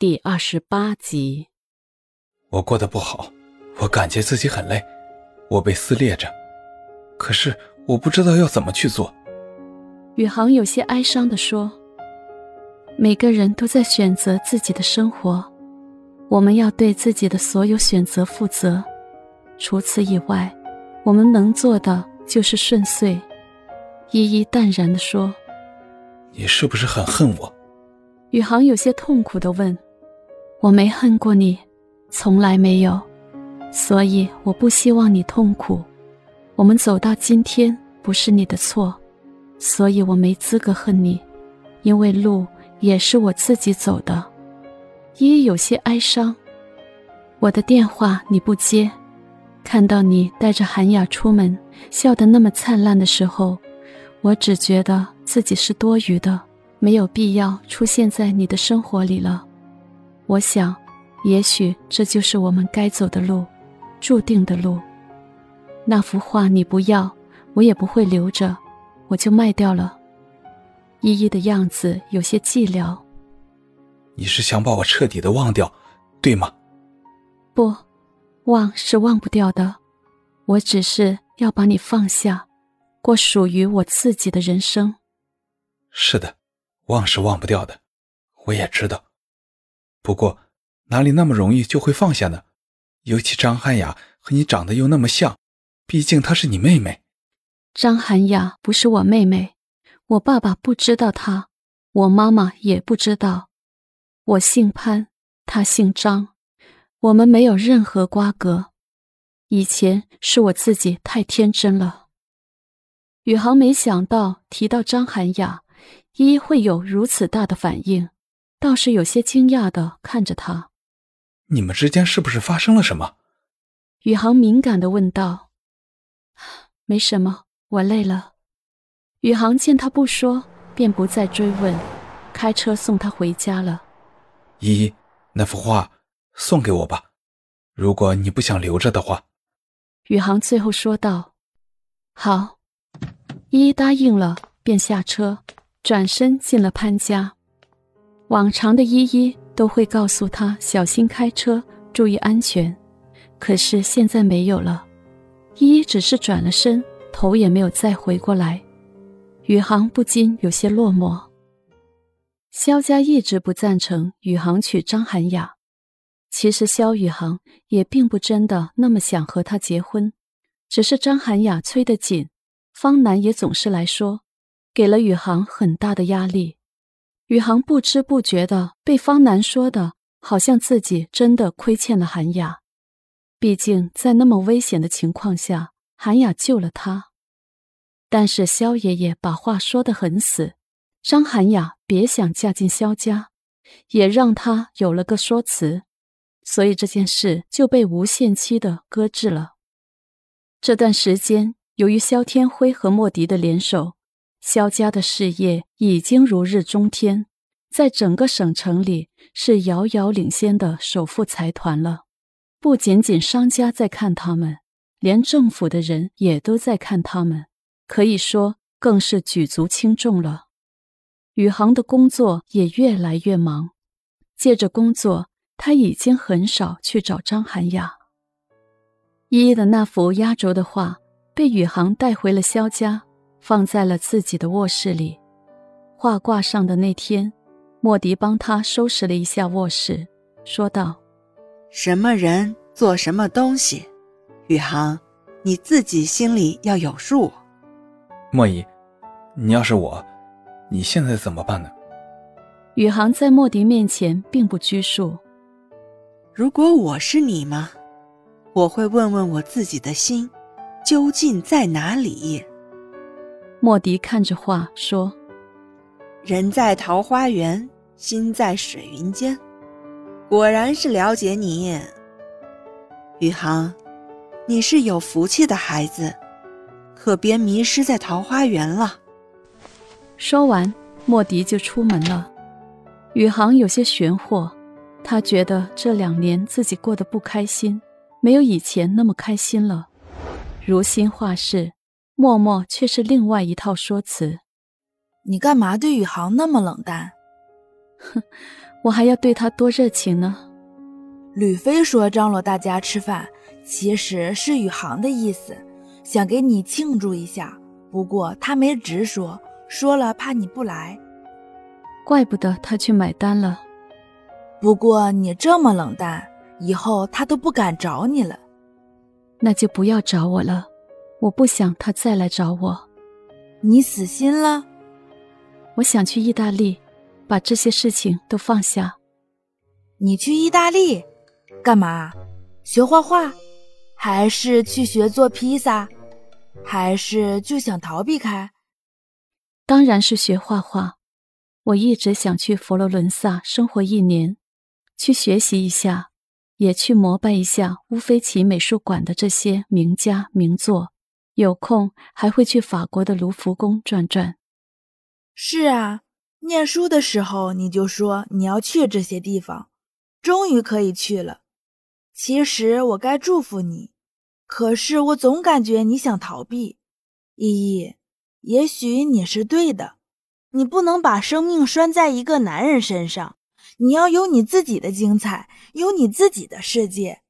第二十八集，我过得不好，我感觉自己很累，我被撕裂着，可是我不知道要怎么去做。宇航有些哀伤的说：“每个人都在选择自己的生活，我们要对自己的所有选择负责。除此以外，我们能做的就是顺遂。”依依淡然的说：“你是不是很恨我？”宇航有些痛苦的问。我没恨过你，从来没有，所以我不希望你痛苦。我们走到今天不是你的错，所以我没资格恨你，因为路也是我自己走的。依依有些哀伤。我的电话你不接，看到你带着韩雅出门，笑得那么灿烂的时候，我只觉得自己是多余的，没有必要出现在你的生活里了。我想，也许这就是我们该走的路，注定的路。那幅画你不要，我也不会留着，我就卖掉了。依依的样子有些寂寥。你是想把我彻底的忘掉，对吗？不，忘是忘不掉的，我只是要把你放下，过属于我自己的人生。是的，忘是忘不掉的，我也知道。不过，哪里那么容易就会放下呢？尤其张涵雅和你长得又那么像，毕竟她是你妹妹。张涵雅不是我妹妹，我爸爸不知道她，我妈妈也不知道。我姓潘，她姓张，我们没有任何瓜葛。以前是我自己太天真了。宇航没想到提到张涵雅，依依会有如此大的反应。倒是有些惊讶的看着他，你们之间是不是发生了什么？宇航敏感的问道。没什么，我累了。宇航见他不说，便不再追问，开车送他回家了。依依，那幅画送给我吧，如果你不想留着的话。宇航最后说道。好，依依答应了，便下车，转身进了潘家。往常的依依都会告诉他小心开车，注意安全，可是现在没有了。依依只是转了身，头也没有再回过来。宇航不禁有些落寞。萧家一直不赞成宇航娶张涵雅，其实萧宇航也并不真的那么想和她结婚，只是张涵雅催得紧，方南也总是来说，给了宇航很大的压力。宇航不知不觉的被方南说的，好像自己真的亏欠了韩雅。毕竟在那么危险的情况下，韩雅救了他。但是萧爷爷把话说得很死，张涵雅别想嫁进萧家，也让他有了个说辞，所以这件事就被无限期的搁置了。这段时间，由于萧天辉和莫迪的联手。萧家的事业已经如日中天，在整个省城里是遥遥领先的首富财团了。不仅仅商家在看他们，连政府的人也都在看他们，可以说更是举足轻重了。宇航的工作也越来越忙，借着工作，他已经很少去找张涵雅。依依的那幅压轴的画被宇航带回了萧家。放在了自己的卧室里，画挂上的那天，莫迪帮他收拾了一下卧室，说道：“什么人做什么东西，宇航，你自己心里要有数。”莫姨，你要是我，你现在怎么办呢？宇航在莫迪面前并不拘束。如果我是你吗？我会问问我自己的心，究竟在哪里。莫迪看着画说：“人在桃花源，心在水云间。果然是了解你，宇航，你是有福气的孩子，可别迷失在桃花源了。”说完，莫迪就出门了。宇航有些玄惑，他觉得这两年自己过得不开心，没有以前那么开心了。如新画室。默默却是另外一套说辞。你干嘛对宇航那么冷淡？哼，我还要对他多热情呢。吕飞说张罗大家吃饭，其实是宇航的意思，想给你庆祝一下。不过他没直说，说了怕你不来。怪不得他去买单了。不过你这么冷淡，以后他都不敢找你了。那就不要找我了，我不想他再来找我。你死心了？我想去意大利，把这些事情都放下。你去意大利干嘛？学画画，还是去学做披萨，还是就想逃避开？当然是学画画。我一直想去佛罗伦萨生活一年，去学习一下，也去膜拜一下乌菲齐美术馆的这些名家名作。有空还会去法国的卢浮宫转转。是啊，念书的时候你就说你要去这些地方，终于可以去了。其实我该祝福你，可是我总感觉你想逃避。依依，也许你是对的。你不能把生命拴在一个男人身上，你要有你自己的精彩，有你自己的世界。